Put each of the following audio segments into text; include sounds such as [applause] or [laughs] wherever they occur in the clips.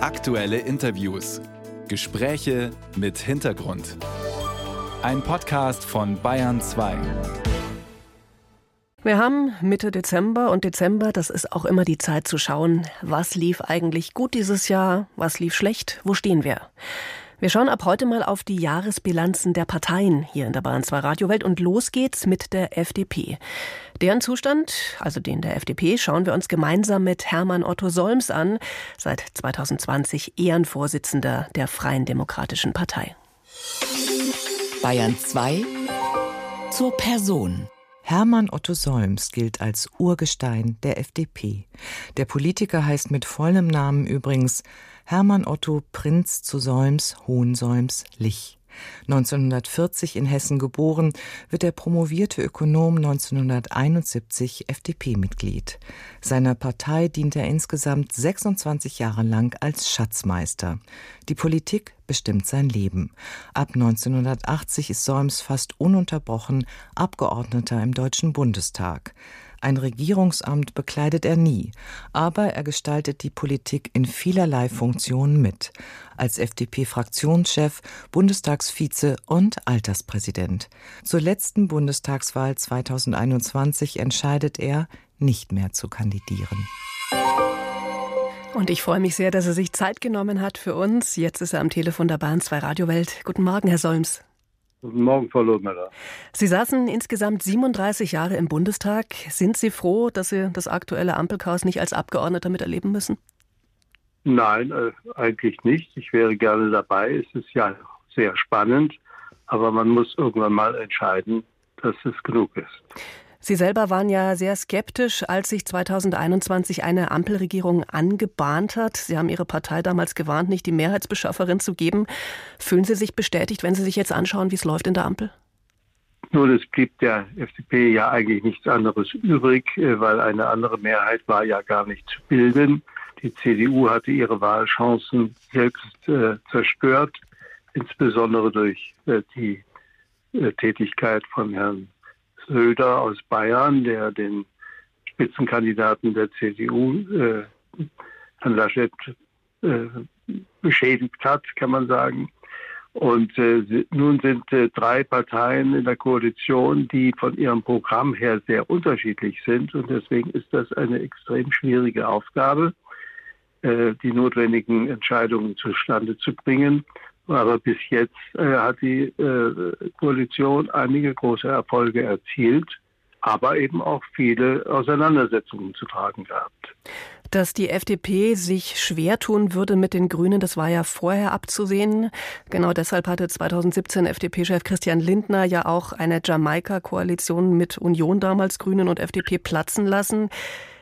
Aktuelle Interviews. Gespräche mit Hintergrund. Ein Podcast von Bayern 2. Wir haben Mitte Dezember und Dezember, das ist auch immer die Zeit zu schauen, was lief eigentlich gut dieses Jahr, was lief schlecht, wo stehen wir. Wir schauen ab heute mal auf die Jahresbilanzen der Parteien hier in der Bayern 2 Radiowelt und los geht's mit der FDP. Deren Zustand, also den der FDP, schauen wir uns gemeinsam mit Hermann Otto Solms an, seit 2020 Ehrenvorsitzender der Freien Demokratischen Partei. Bayern 2 zur Person. Hermann Otto Solms gilt als Urgestein der FDP. Der Politiker heißt mit vollem Namen übrigens Hermann Otto Prinz zu Solms, Hohensolms, Lich. 1940 in Hessen geboren, wird der promovierte Ökonom 1971 FDP-Mitglied. Seiner Partei dient er insgesamt 26 Jahre lang als Schatzmeister. Die Politik bestimmt sein Leben. Ab 1980 ist Solms fast ununterbrochen Abgeordneter im Deutschen Bundestag. Ein Regierungsamt bekleidet er nie, aber er gestaltet die Politik in vielerlei Funktionen mit. Als FDP-Fraktionschef, Bundestagsvize und Alterspräsident. Zur letzten Bundestagswahl 2021 entscheidet er, nicht mehr zu kandidieren. Und ich freue mich sehr, dass er sich Zeit genommen hat für uns. Jetzt ist er am Telefon der Bahn 2 Radiowelt. Guten Morgen, Herr Solms. Guten Morgen, Frau Lohmüller. Sie saßen insgesamt 37 Jahre im Bundestag. Sind Sie froh, dass Sie das aktuelle Ampelchaos nicht als Abgeordneter miterleben müssen? Nein, äh, eigentlich nicht. Ich wäre gerne dabei. Es ist ja sehr spannend, aber man muss irgendwann mal entscheiden, dass es genug ist. Sie selber waren ja sehr skeptisch, als sich 2021 eine Ampelregierung angebahnt hat. Sie haben Ihre Partei damals gewarnt, nicht die Mehrheitsbeschafferin zu geben. Fühlen Sie sich bestätigt, wenn Sie sich jetzt anschauen, wie es läuft in der Ampel? Nun, es blieb der FDP ja eigentlich nichts anderes übrig, äh, weil eine andere Mehrheit war ja gar nicht zu bilden. Die CDU hatte ihre Wahlchancen selbst äh, zerstört, insbesondere durch äh, die äh, Tätigkeit von Herrn Söder aus Bayern, der den Spitzenkandidaten der CDU, äh, Herrn Laschet, äh, beschädigt hat, kann man sagen. Und äh, nun sind äh, drei Parteien in der Koalition, die von ihrem Programm her sehr unterschiedlich sind. Und deswegen ist das eine extrem schwierige Aufgabe, äh, die notwendigen Entscheidungen zustande zu bringen. Aber bis jetzt äh, hat die äh, Koalition einige große Erfolge erzielt, aber eben auch viele Auseinandersetzungen zu tragen gehabt. Dass die FDP sich schwer tun würde mit den Grünen, das war ja vorher abzusehen. Genau deshalb hatte 2017 FDP-Chef Christian Lindner ja auch eine Jamaika-Koalition mit Union damals Grünen und FDP platzen lassen.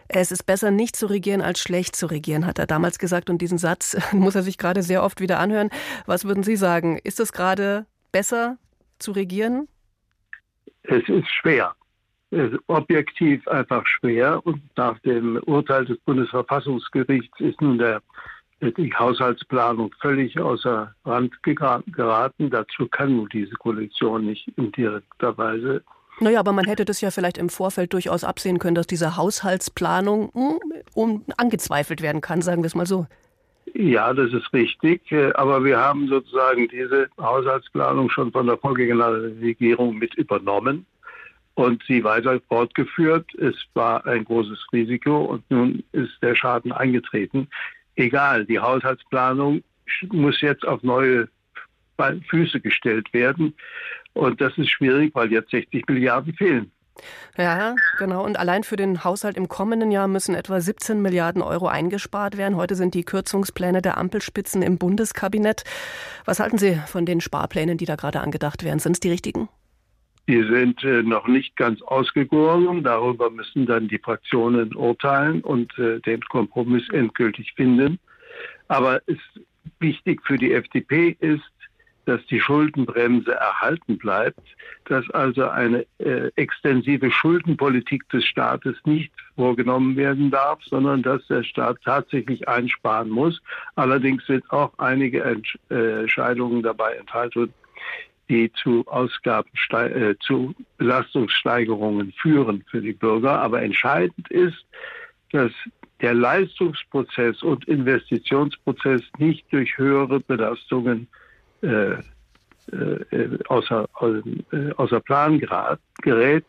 Es ist besser, nicht zu regieren, als schlecht zu regieren, hat er damals gesagt. Und diesen Satz [laughs] muss er sich gerade sehr oft wieder anhören. Was würden Sie sagen? Ist es gerade besser zu regieren? Es ist schwer. Es ist objektiv einfach schwer. Und nach dem Urteil des Bundesverfassungsgerichts ist nun der, die Haushaltsplanung völlig außer Rand geraten. Dazu kann nun diese Koalition nicht in direkter Weise naja, aber man hätte das ja vielleicht im Vorfeld durchaus absehen können, dass diese Haushaltsplanung hm, um, angezweifelt werden kann, sagen wir es mal so. Ja, das ist richtig. Aber wir haben sozusagen diese Haushaltsplanung schon von der vorgegangenen Regierung mit übernommen und sie weiter fortgeführt. Es war ein großes Risiko und nun ist der Schaden eingetreten. Egal, die Haushaltsplanung muss jetzt auf neue Füße gestellt werden. Und das ist schwierig, weil jetzt 60 Milliarden fehlen. Ja, genau. Und allein für den Haushalt im kommenden Jahr müssen etwa 17 Milliarden Euro eingespart werden. Heute sind die Kürzungspläne der Ampelspitzen im Bundeskabinett. Was halten Sie von den Sparplänen, die da gerade angedacht werden? Sind es die richtigen? Die sind äh, noch nicht ganz ausgegoren. Darüber müssen dann die Fraktionen urteilen und äh, den Kompromiss endgültig finden. Aber es wichtig für die FDP ist, dass die Schuldenbremse erhalten bleibt, dass also eine äh, extensive Schuldenpolitik des Staates nicht vorgenommen werden darf, sondern dass der Staat tatsächlich einsparen muss. Allerdings sind auch einige Entscheidungen dabei enthalten, die zu Ausgaben, äh, zu Belastungssteigerungen führen für die Bürger. Aber entscheidend ist, dass der Leistungsprozess und Investitionsprozess nicht durch höhere Belastungen äh, äh, außer, äh, außer Plan gerät.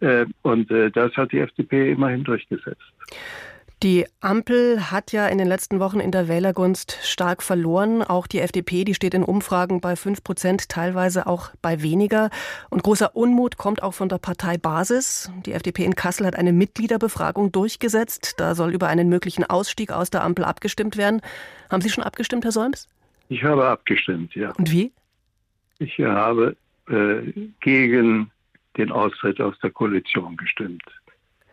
Äh, und das hat die FDP immerhin durchgesetzt. Die Ampel hat ja in den letzten Wochen in der Wählergunst stark verloren. Auch die FDP, die steht in Umfragen bei 5 Prozent, teilweise auch bei weniger. Und großer Unmut kommt auch von der Partei Basis. Die FDP in Kassel hat eine Mitgliederbefragung durchgesetzt. Da soll über einen möglichen Ausstieg aus der Ampel abgestimmt werden. Haben Sie schon abgestimmt, Herr Solms? Ich habe abgestimmt, ja. Und wie? Ich habe äh, gegen den Austritt aus der Koalition gestimmt.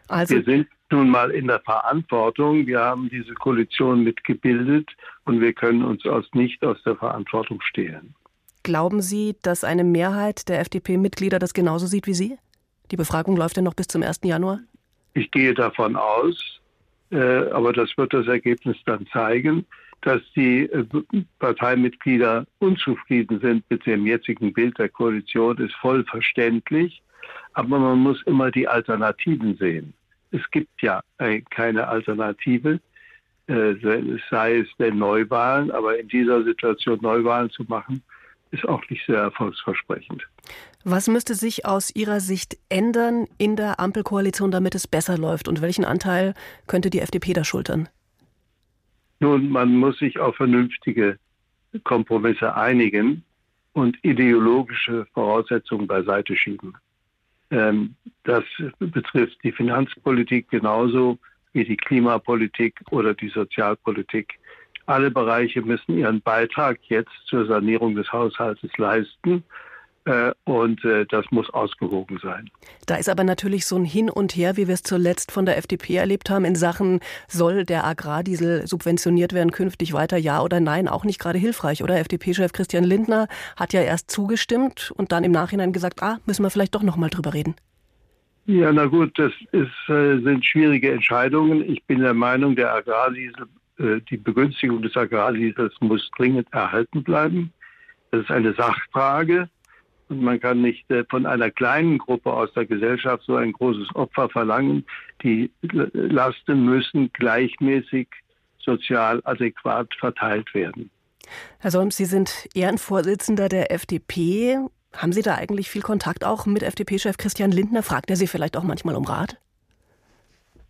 Also, wir sind nun mal in der Verantwortung. Wir haben diese Koalition mitgebildet und wir können uns aus nicht aus der Verantwortung stehlen. Glauben Sie, dass eine Mehrheit der FDP-Mitglieder das genauso sieht wie Sie? Die Befragung läuft ja noch bis zum 1. Januar. Ich gehe davon aus, äh, aber das wird das Ergebnis dann zeigen, dass die äh, Parteimitglieder unzufrieden sind mit dem jetzigen Bild der Koalition, ist voll verständlich. Aber man muss immer die Alternativen sehen. Es gibt ja keine Alternative, äh, sei es denn Neuwahlen, aber in dieser Situation Neuwahlen zu machen, ist auch nicht sehr erfolgsversprechend. Was müsste sich aus Ihrer Sicht ändern in der Ampelkoalition, damit es besser läuft? Und welchen Anteil könnte die FDP da schultern? Nun, man muss sich auf vernünftige Kompromisse einigen und ideologische Voraussetzungen beiseite schieben. Ähm, das betrifft die Finanzpolitik genauso wie die Klimapolitik oder die Sozialpolitik. Alle Bereiche müssen ihren Beitrag jetzt zur Sanierung des Haushaltes leisten. Äh, und äh, das muss ausgewogen sein. Da ist aber natürlich so ein Hin und Her, wie wir es zuletzt von der FDP erlebt haben, in Sachen, soll der Agrardiesel subventioniert werden künftig weiter, ja oder nein, auch nicht gerade hilfreich, oder? FDP-Chef Christian Lindner hat ja erst zugestimmt und dann im Nachhinein gesagt, ah, müssen wir vielleicht doch noch mal drüber reden. Ja, na gut, das ist, äh, sind schwierige Entscheidungen. Ich bin der Meinung, der Agrardiesel, die Begünstigung des Agrardiesels muss dringend erhalten bleiben. Das ist eine Sachfrage. Und man kann nicht äh, von einer kleinen Gruppe aus der Gesellschaft so ein großes Opfer verlangen. Die Lasten müssen gleichmäßig sozial adäquat verteilt werden. Herr Solms, Sie sind Ehrenvorsitzender der FDP. Haben Sie da eigentlich viel Kontakt auch mit FDP-Chef Christian Lindner? Fragt er Sie vielleicht auch manchmal um Rat?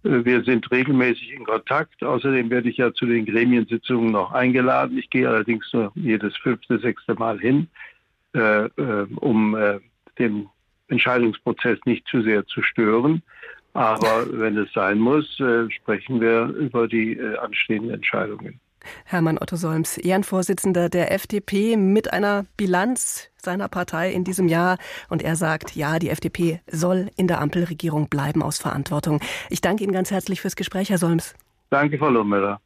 Äh, wir sind regelmäßig in Kontakt. Außerdem werde ich ja zu den Gremiensitzungen noch eingeladen. Ich gehe allerdings nur jedes fünfte, sechste Mal hin. Äh, äh, um äh, den Entscheidungsprozess nicht zu sehr zu stören. Aber wenn es sein muss, sprechen wir über die anstehenden Entscheidungen. Hermann Otto Solms, Ehrenvorsitzender der FDP mit einer Bilanz seiner Partei in diesem Jahr. Und er sagt, ja, die FDP soll in der Ampelregierung bleiben aus Verantwortung. Ich danke Ihnen ganz herzlich fürs Gespräch, Herr Solms. Danke, Frau Lohmüller.